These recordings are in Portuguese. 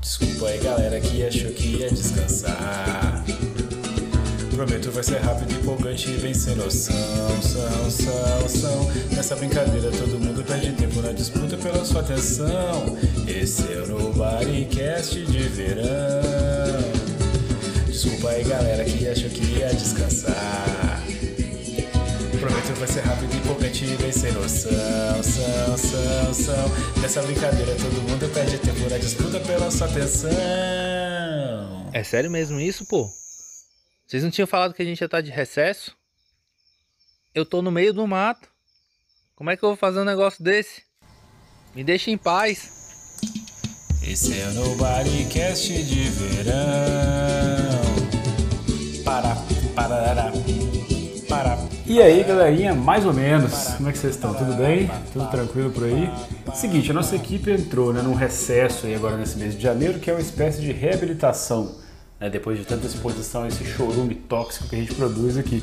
Desculpa aí, galera, que achou que ia descansar. Prometo vai ser rápido, empolgante e bem sem noção. São, são, são. Nessa brincadeira todo mundo perde tempo na disputa pela sua atenção. Esse é o Nobodycast de verão. Desculpa aí, galera, que achou que ia descansar. Prometo vai ser rápido, empolgante e bem sem noção. São, são, são. Nessa brincadeira todo mundo perde tempo na disputa pela sua atenção. É sério mesmo isso, pô? Vocês não tinham falado que a gente ia estar de recesso? Eu tô no meio do mato. Como é que eu vou fazer um negócio desse? Me deixa em paz. Esse é o Nobodycast de verão. Para. E aí, galerinha, mais ou menos, como é que vocês estão? Tudo bem? Tudo tranquilo por aí? Seguinte, a nossa equipe entrou né, num recesso aí agora nesse mês de janeiro, que é uma espécie de reabilitação, né, depois de tanta exposição a esse chorume tóxico que a gente produz aqui.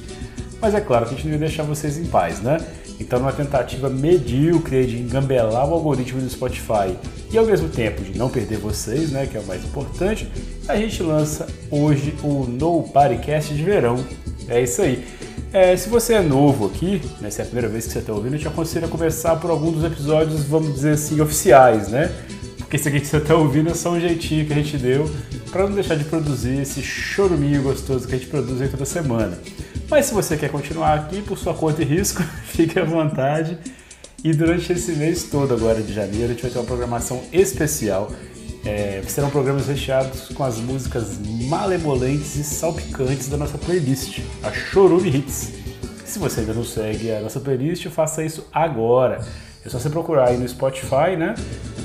Mas é claro que a gente não ia deixar vocês em paz, né? Então, numa tentativa medíocre de engambelar o algoritmo do Spotify e ao mesmo tempo de não perder vocês, né, que é o mais importante, a gente lança hoje o Nobodycast de verão. É isso aí. É, se você é novo aqui, né, se é a primeira vez que você está ouvindo, eu te aconselho a começar por algum dos episódios, vamos dizer assim, oficiais, né? Porque esse aqui que você está ouvindo é só um jeitinho que a gente deu para não deixar de produzir esse choruminho gostoso que a gente produz aí toda semana. Mas se você quer continuar aqui por sua conta e risco, fique à vontade. E durante esse mês todo agora de janeiro, a gente vai ter uma programação especial. É, serão programas recheados com as músicas malemolentes e salpicantes da nossa playlist, a Chorume Hits. Se você ainda não segue a nossa playlist, faça isso agora. É só você procurar aí no Spotify, né?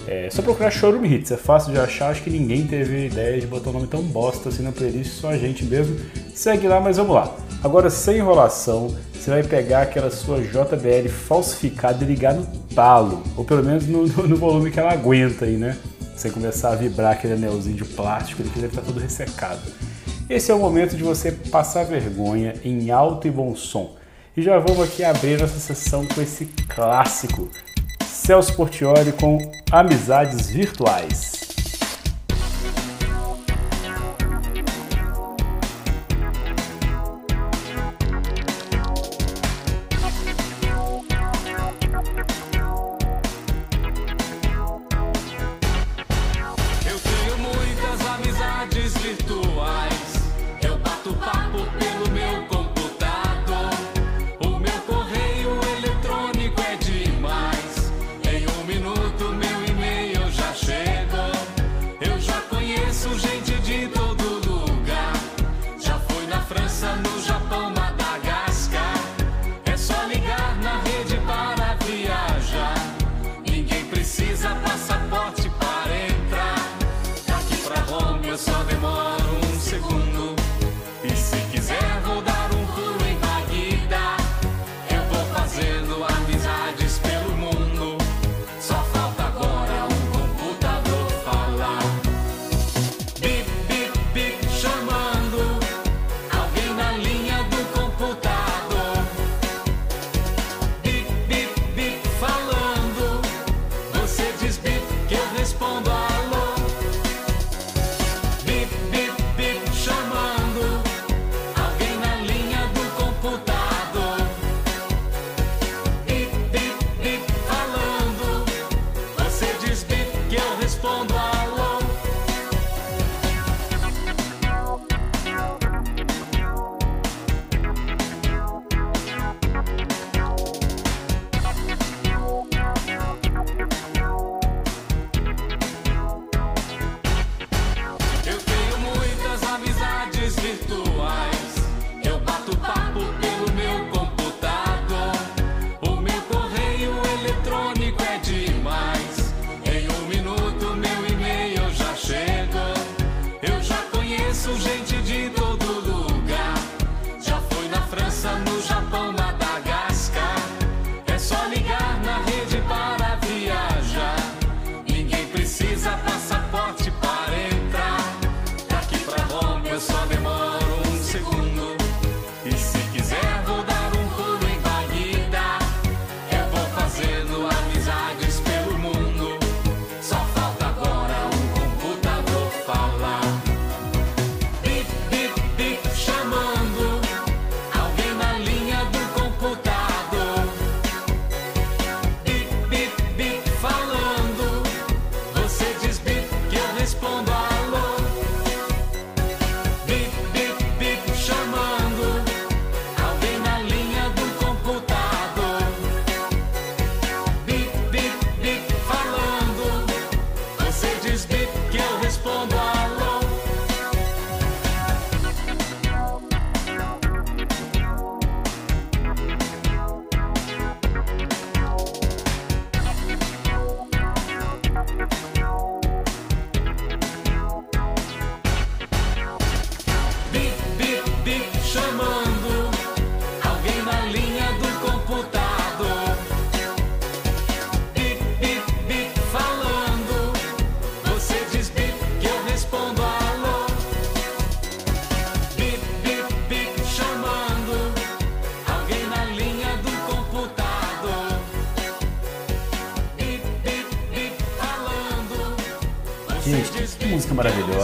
É só procurar Chorume Hits, é fácil de achar, acho que ninguém teve ideia de botar um nome tão bosta assim na playlist, só a gente mesmo. Segue lá, mas vamos lá. Agora, sem enrolação, você vai pegar aquela sua JBL falsificada e ligar no talo, ou pelo menos no, no, no volume que ela aguenta aí, né? Sem começar a vibrar aquele anelzinho de plástico, ele deve estar todo ressecado. Esse é o momento de você passar vergonha em alto e bom som. E já vamos aqui abrir nossa sessão com esse clássico, Celso Portioli com Amizades Virtuais.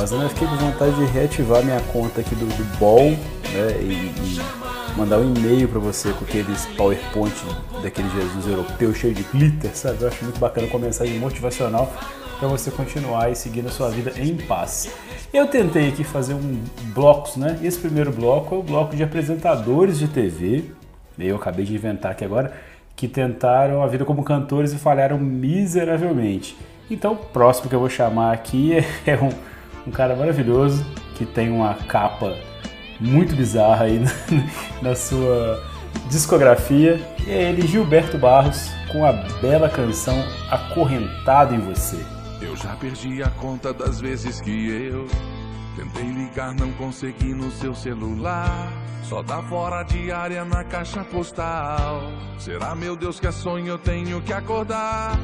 Maravilhosa, né? Fiquei com vontade de reativar minha conta aqui do, do Ball, né? E, e mandar um e-mail para você com aqueles PowerPoint daquele Jesus europeu cheio de glitter, sabe? Eu acho muito bacana com mensagem motivacional para você continuar e seguir a sua vida em paz. Eu tentei aqui fazer um blocos, né? Esse primeiro bloco é o bloco de apresentadores de TV. Eu acabei de inventar aqui agora que tentaram a vida como cantores e falharam miseravelmente. Então, o próximo que eu vou chamar aqui é um, um cara maravilhoso que tem uma capa muito bizarra aí na, na sua discografia. E é ele, Gilberto Barros, com a bela canção Acorrentado em Você. Eu já perdi a conta das vezes que eu tentei ligar, não consegui no seu celular. Só dá fora diária na caixa postal. Será, meu Deus, que é sonho eu tenho que acordar?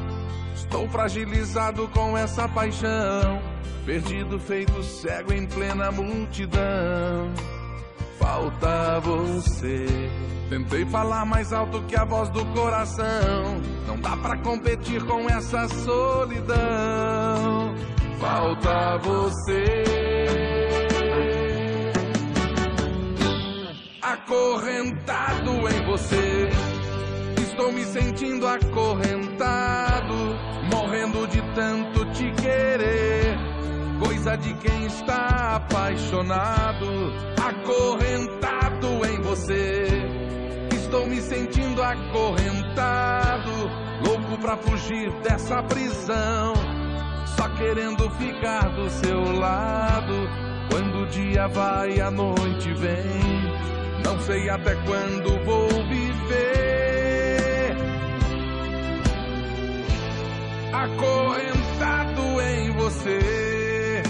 Estou fragilizado com essa paixão. Perdido, feito cego em plena multidão. Falta você. Tentei falar mais alto que a voz do coração. Não dá pra competir com essa solidão. Falta você. Acorrentado em você. Estou me sentindo acorrentado. Tanto te querer. Coisa de quem está apaixonado. Acorrentado em você. Estou me sentindo acorrentado, louco pra fugir dessa prisão. Só querendo ficar do seu lado. Quando o dia vai, a noite vem. Não sei até quando vou viver. Acorrentado em você.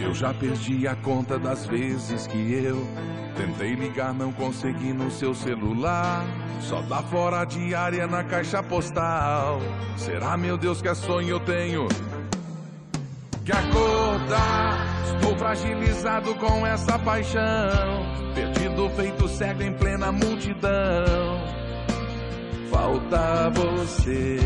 Eu já perdi a conta das vezes que eu tentei ligar, não consegui no seu celular. Só dá fora diária na caixa postal. Será, meu Deus, que é sonho eu tenho que acordar? Estou fragilizado com essa paixão. Perdido, feito cego em plena multidão. Falta você.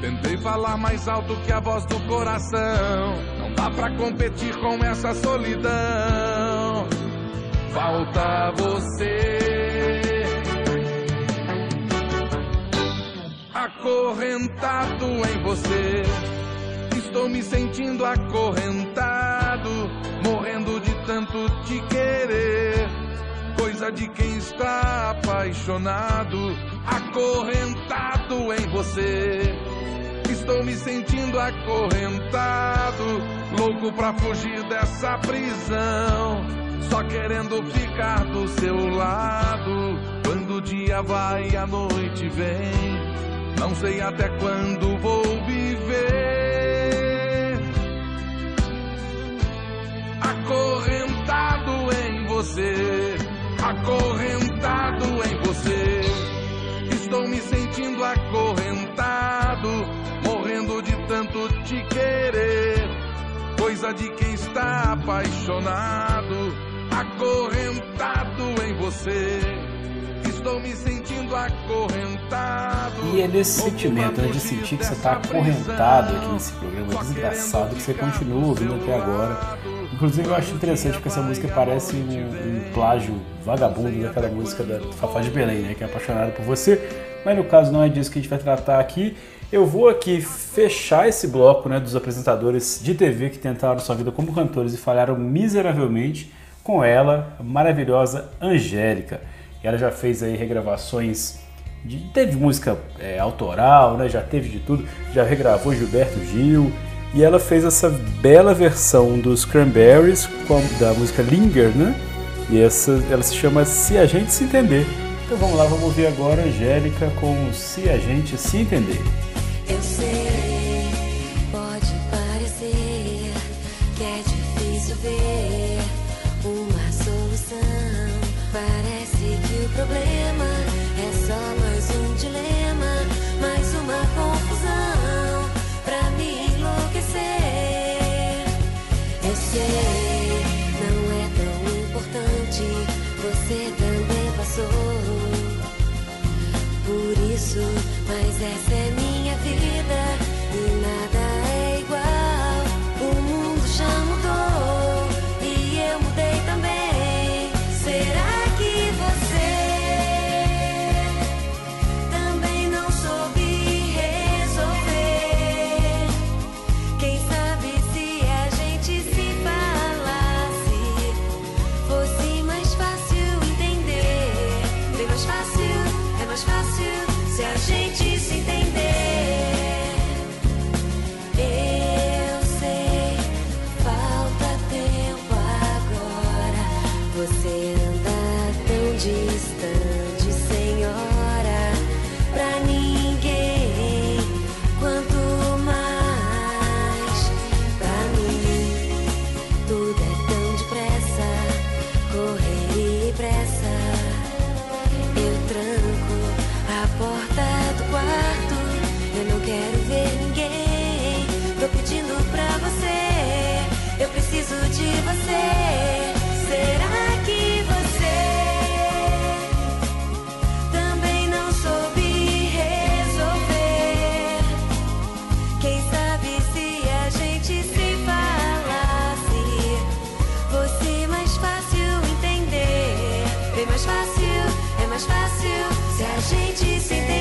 Tentei falar mais alto que a voz do coração. Não dá pra competir com essa solidão. Falta você. Acorrentado em você. Estou me sentindo acorrentado. Morrendo de tanto te querer. Coisa de quem está apaixonado. Acorrentado em você. Estou me sentindo acorrentado, louco pra fugir dessa prisão. Só querendo ficar do seu lado. Quando o dia vai e a noite vem, não sei até quando vou viver. Acorrentado em você, acorrentado De quem está apaixonado, acorrentado em você. Estou me sentindo acorrentado. E é nesse sentimento, né, de sentir que você está acorrentado aqui nesse programa desgraçado que você continua ouvindo até agora. Inclusive eu acho interessante porque essa música parece um, um plágio vagabundo daquela música da Fafá de Belém, né, que é apaixonado por você. Mas no caso não é disso que a gente vai tratar aqui. Eu vou aqui fechar esse bloco né, dos apresentadores de TV que tentaram sua vida como cantores e falharam miseravelmente com ela, maravilhosa Angélica. Ela já fez aí regravações, de, teve música é, autoral, né, já teve de tudo, já regravou Gilberto Gil e ela fez essa bela versão dos Cranberries com, da música Linger, né? E essa, ela se chama Se a Gente Se Entender. Então vamos lá, vamos ouvir agora Angélica com Se a Gente Se Entender. Eu sei, pode parecer que é difícil ver uma solução. Parece que o problema é só mais um dilema, mais uma confusão pra me enlouquecer. Eu sei, não é tão importante, você também passou por isso, mas essa é se a gente Bem mais fácil, é mais fácil se a gente se entender.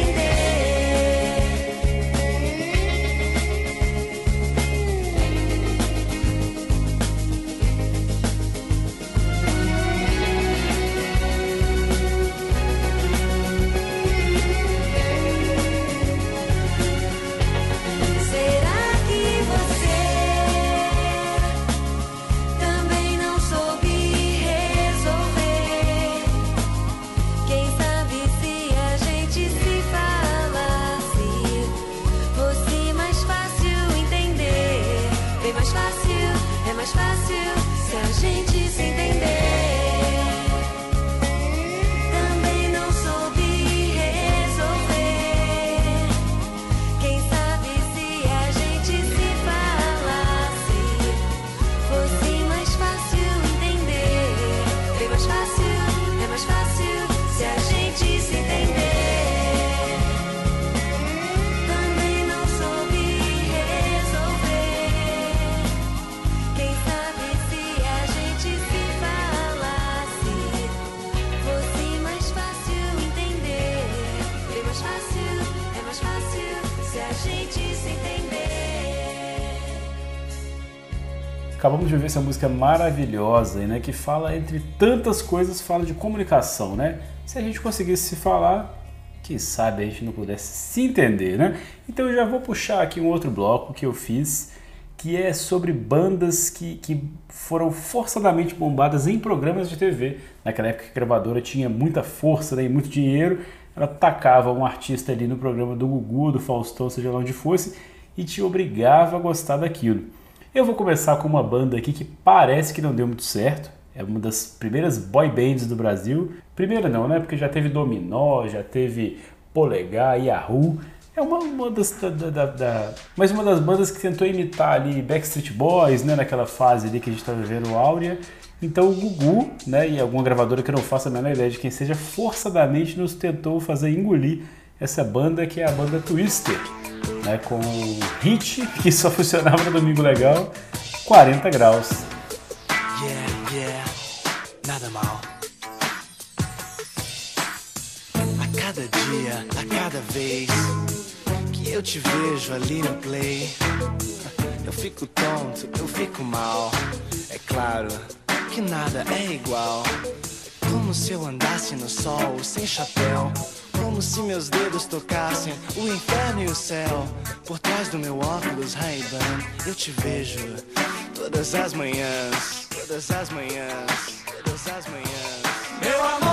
A gente Acabamos de ouvir essa música maravilhosa, né? Que fala, entre tantas coisas, fala de comunicação, né? Se a gente conseguisse se falar, que sabe a gente não pudesse se entender, né? Então eu já vou puxar aqui um outro bloco que eu fiz, que é sobre bandas que, que foram forçadamente bombadas em programas de TV. Naquela época a gravadora tinha muita força né, e muito dinheiro, ela tacava um artista ali no programa do Gugu, do Faustão, seja lá onde fosse, e te obrigava a gostar daquilo. Eu vou começar com uma banda aqui que parece que não deu muito certo. É uma das primeiras boy bands do Brasil. Primeira não, né? Porque já teve Dominó, já teve Polegar, Yahoo. É uma, uma das da, da, da, mas uma das bandas que tentou imitar ali Backstreet Boys, né? Naquela fase ali que a gente tá vivendo Áurea. Então o Gugu, né? E alguma gravadora que eu não faço a menor ideia de quem seja, forçadamente nos tentou fazer engolir essa banda que é a banda Twister, né? Com o hit que só funcionava no Domingo Legal, 40 graus. Yeah, yeah, nada mal. A cada dia, a cada vez que eu te vejo ali no play, eu fico tonto, eu fico mal. É claro que nada é igual. Como se eu andasse no sol sem chapéu. Como se meus dedos tocassem o inferno e o céu. Por trás do meu óculos Ray-Ban, eu te vejo todas as manhãs, todas as manhãs, todas as manhãs. Meu amor,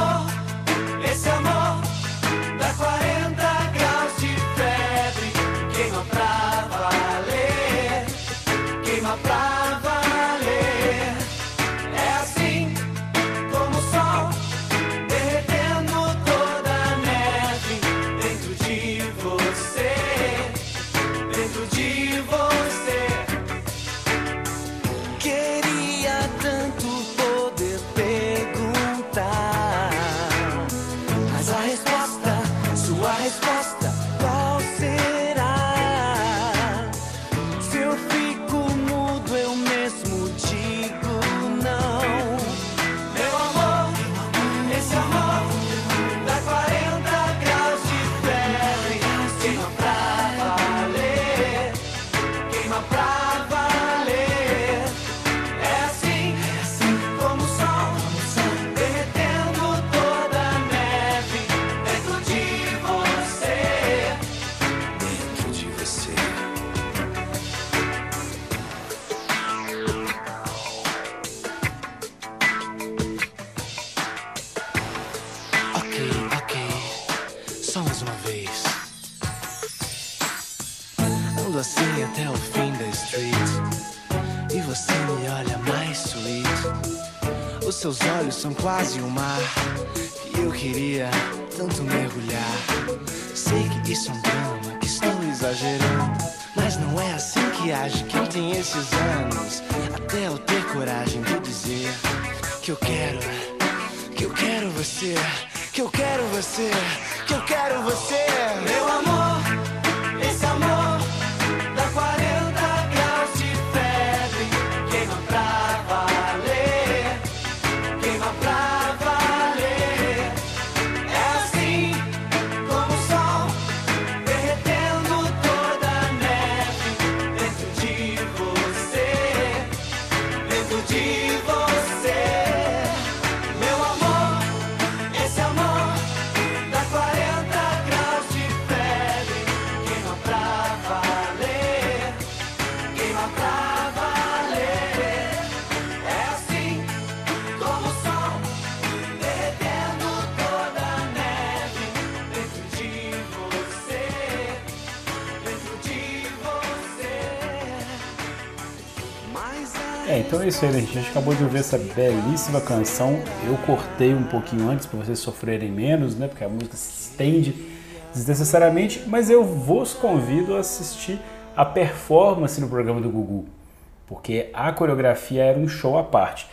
isso aí, gente? A gente acabou de ouvir essa belíssima canção. Eu cortei um pouquinho antes para vocês sofrerem menos, né? Porque a música se estende desnecessariamente, mas eu vos convido a assistir a performance no programa do Gugu, porque a coreografia era um show à parte.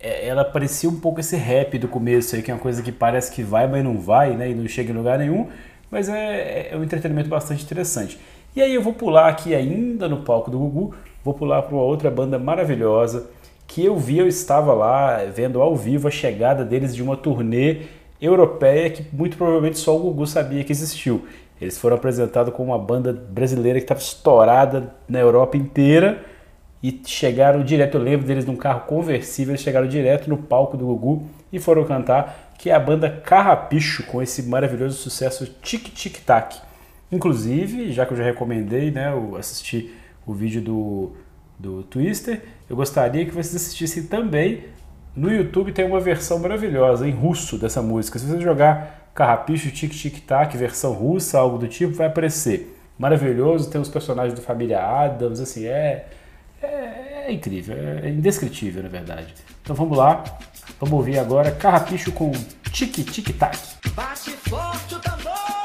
É, Ela parecia um pouco esse rap do começo aí, que é uma coisa que parece que vai, mas não vai, né? E não chega em lugar nenhum, mas é, é um entretenimento bastante interessante. E aí eu vou pular aqui ainda no palco do Gugu, vou pular para uma outra banda maravilhosa que eu vi, eu estava lá vendo ao vivo a chegada deles de uma turnê europeia que muito provavelmente só o Gugu sabia que existiu. Eles foram apresentados como uma banda brasileira que estava estourada na Europa inteira e chegaram direto, eu lembro deles num carro conversível, eles chegaram direto no palco do Gugu e foram cantar, que é a banda Carrapicho, com esse maravilhoso sucesso Tic Tic Tac. Inclusive, já que eu já recomendei, né, eu assisti o vídeo do, do Twister, eu gostaria que vocês assistissem também. No YouTube tem uma versão maravilhosa em russo dessa música. Se você jogar Carrapicho Tic Tic Tac, versão russa, algo do tipo, vai aparecer. Maravilhoso, tem os personagens da família Adams, assim, é, é, é incrível, é indescritível, na verdade. Então vamos lá, vamos ouvir agora Carrapicho com Tic Tic Tac. Bate forte o tambor,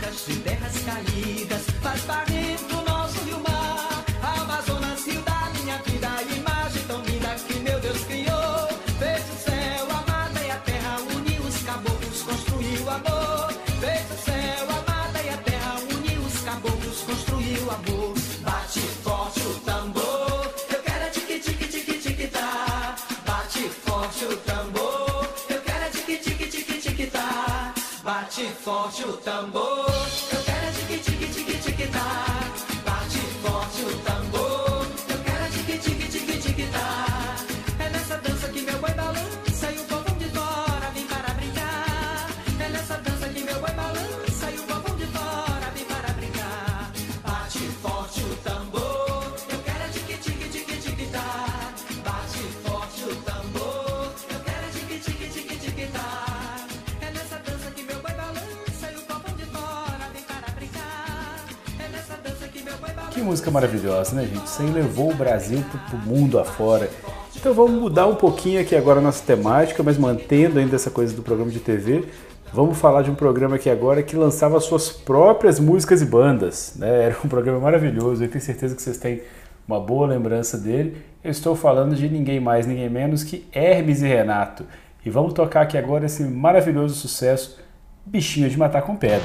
As barrancas de terras caídas faz barrento nosso rio mar. Forte o tambor. Que música maravilhosa, né, gente? Aí levou o Brasil pro, pro mundo afora. Então vamos mudar um pouquinho aqui agora a nossa temática, mas mantendo ainda essa coisa do programa de TV. Vamos falar de um programa aqui agora que lançava suas próprias músicas e bandas. Né? Era um programa maravilhoso, eu tenho certeza que vocês têm uma boa lembrança dele. Eu estou falando de ninguém mais, ninguém menos que Hermes e Renato. E vamos tocar aqui agora esse maravilhoso sucesso, Bichinho de Matar com Pedra.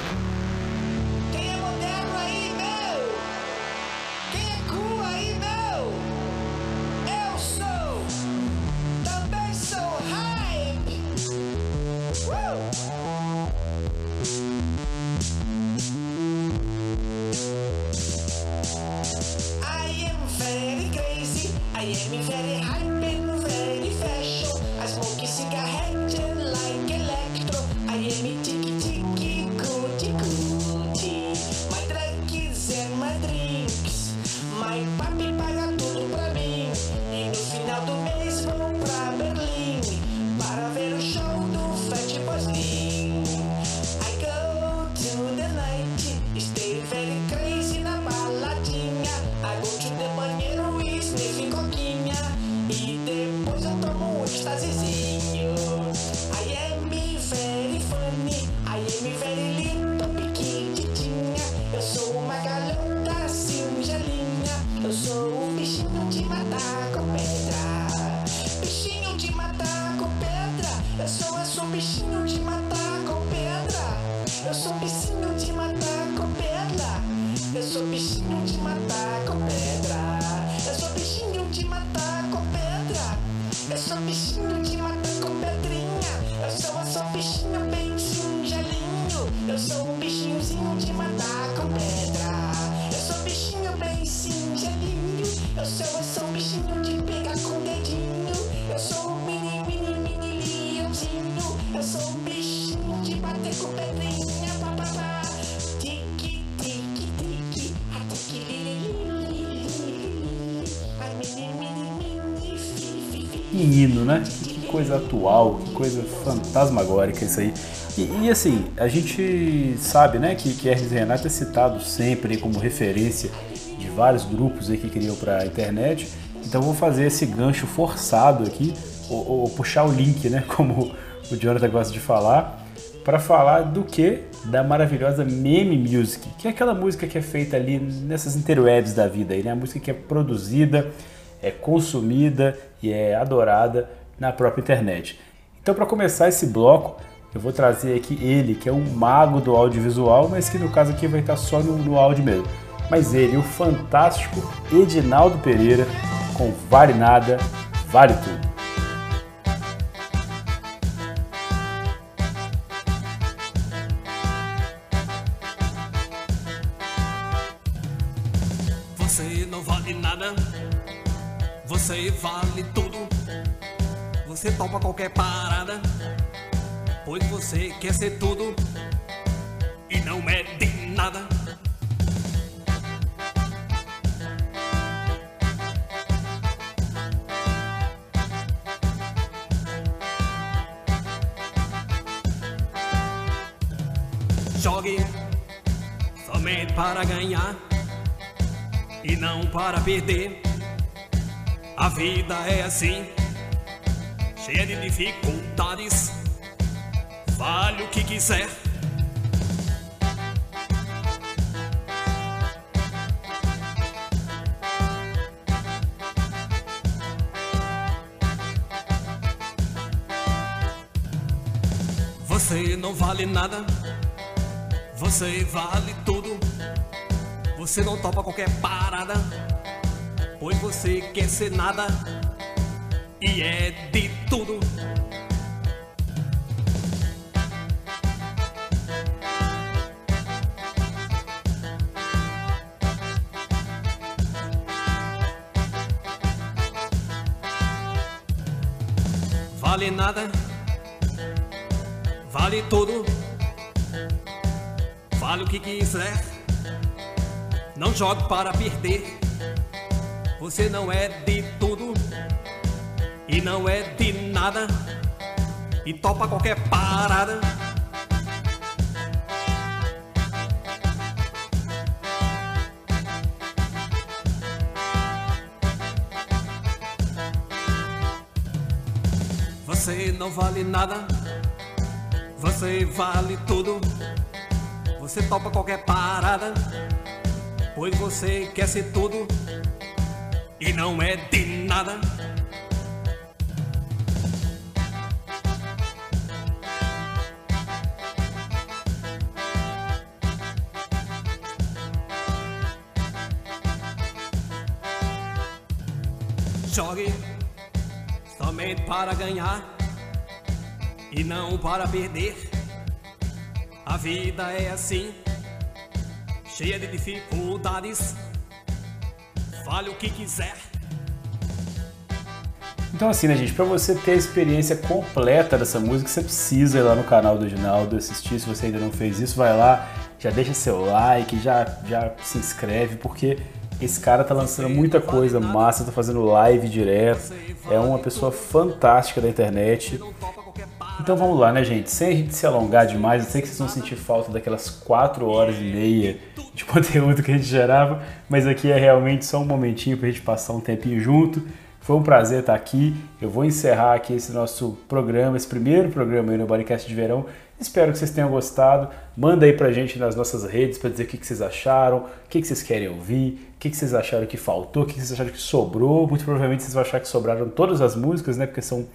Bichinhozinho de matar com pedra. Eu sou bichinho bem singelinho. Eu sou, eu sou bichinho de pegar com dedinho. Eu sou um mini, mini, mini leãozinho. Eu sou um bichinho de bater com pedrinha. Pá, pá, pá. Tique, tique, tique. A tique, menino, né? Que coisa atual, que coisa fantasmagórica isso aí. E, e, assim, a gente sabe, né, que, que Hermes Renato é citado sempre como referência de vários grupos aí que criam para a internet. Então vou fazer esse gancho forçado aqui, ou, ou puxar o link, né, como o Jonathan gosta de falar, para falar do que? Da maravilhosa Meme Music, que é aquela música que é feita ali nessas interwebs da vida aí, né? A música que é produzida, é consumida e é adorada na própria internet. Então, para começar esse bloco, eu vou trazer aqui ele, que é um mago do audiovisual, mas que no caso aqui vai estar só no, no áudio mesmo. Mas ele, o fantástico Edinaldo Pereira, com Vale Nada, Vale Tudo. Você não vale nada, você vale tudo. Você topa qualquer parada, quer ser tudo e não é de nada. Jogue somente para ganhar e não para perder. A vida é assim, cheia de dificuldades. Vale o que quiser. Você não vale nada, você vale tudo. Você não topa qualquer parada, pois você quer ser nada e é de tudo. Vale nada, vale tudo, vale o que quiser. Não jogue para perder. Você não é de tudo e não é de nada e topa qualquer parada. Você não vale nada, você vale tudo. Você topa qualquer parada, pois você quer ser tudo e não é de nada. Jogue somente para ganhar e não para perder. A vida é assim, cheia de dificuldades. Fale o que quiser. Então assim, né, gente, para você ter a experiência completa dessa música, você precisa ir lá no canal do Ginaldo assistir. Se você ainda não fez isso, vai lá, já deixa seu like, já, já se inscreve, porque esse cara tá lançando muita coisa massa, tá fazendo live direto. É uma pessoa fantástica da internet. Então vamos lá, né, gente? Sem a gente se alongar demais, eu sei que vocês vão sentir falta daquelas 4 horas e meia de conteúdo que a gente gerava, mas aqui é realmente só um momentinho pra gente passar um tempinho junto. Foi um prazer estar aqui. Eu vou encerrar aqui esse nosso programa, esse primeiro programa aí no Bodycast de Verão. Espero que vocês tenham gostado. Manda aí pra gente nas nossas redes para dizer o que, que vocês acharam, o que, que vocês querem ouvir, o que, que vocês acharam que faltou, o que, que vocês acharam que sobrou. Muito provavelmente vocês vão achar que sobraram todas as músicas, né? Porque são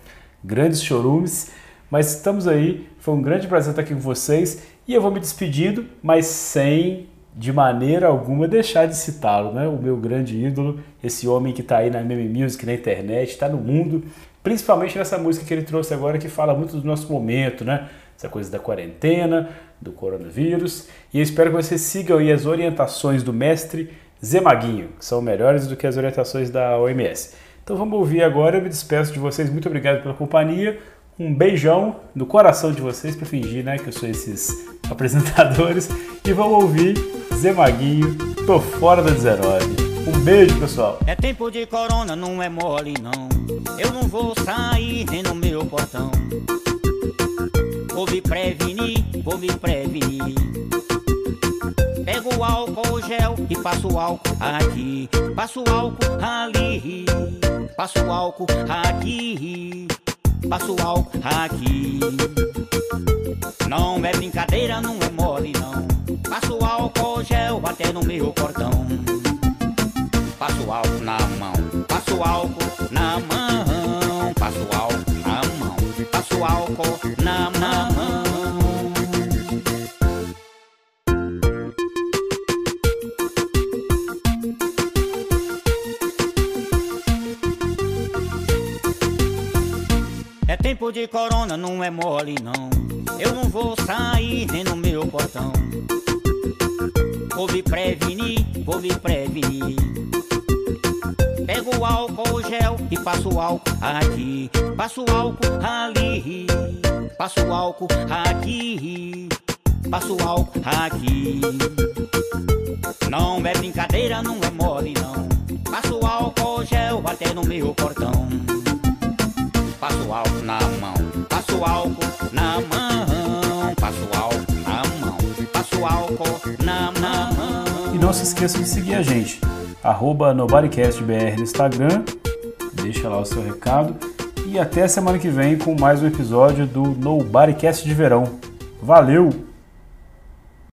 grandes chorumes. Mas estamos aí, foi um grande prazer estar aqui com vocês e eu vou me despedindo, mas sem de maneira alguma deixar de citá-lo, né? O meu grande ídolo, esse homem que está aí na meme music, na internet, está no mundo, principalmente nessa música que ele trouxe agora que fala muito do nosso momento, né? Essa coisa da quarentena, do coronavírus. E eu espero que vocês sigam aí as orientações do mestre Zé Maguinho, que são melhores do que as orientações da OMS. Então vamos ouvir agora, eu me despeço de vocês, muito obrigado pela companhia. Um beijão no coração de vocês para fingir, né, que eu sou esses apresentadores e vamos ouvir Zé Maguinho, tô fora da 19. Um beijo, pessoal. É tempo de corona, não é mole não. Eu não vou sair nem no meu portão. Vou me prevenir, vou me prevenir. Pego o álcool gel e passo álcool aqui. Passo álcool ali. Passo álcool aqui. Passo álcool aqui. Não é brincadeira, não é mole não. Passo álcool gel até no meu portão. Passo álcool na mão, passo álcool na mão, passo álcool na mão, passo álcool na mão. Tempo de corona, não é mole não. Eu não vou sair nem no meu portão. Vou me prevenir, vou me prevenir. Pego o álcool gel e passo álcool aqui. Passo álcool ali. Passo álcool aqui. Passo álcool aqui. Não é brincadeira, não é mole não. Passo álcool gel até no meu portão. Passo álcool na mão, passo álcool na mão, passo álcool na mão, passo álcool na mão. E não se esqueça de seguir a gente, arroba NobodyCastBR no Instagram, deixa lá o seu recado. E até semana que vem com mais um episódio do Nobodycast de Verão. Valeu!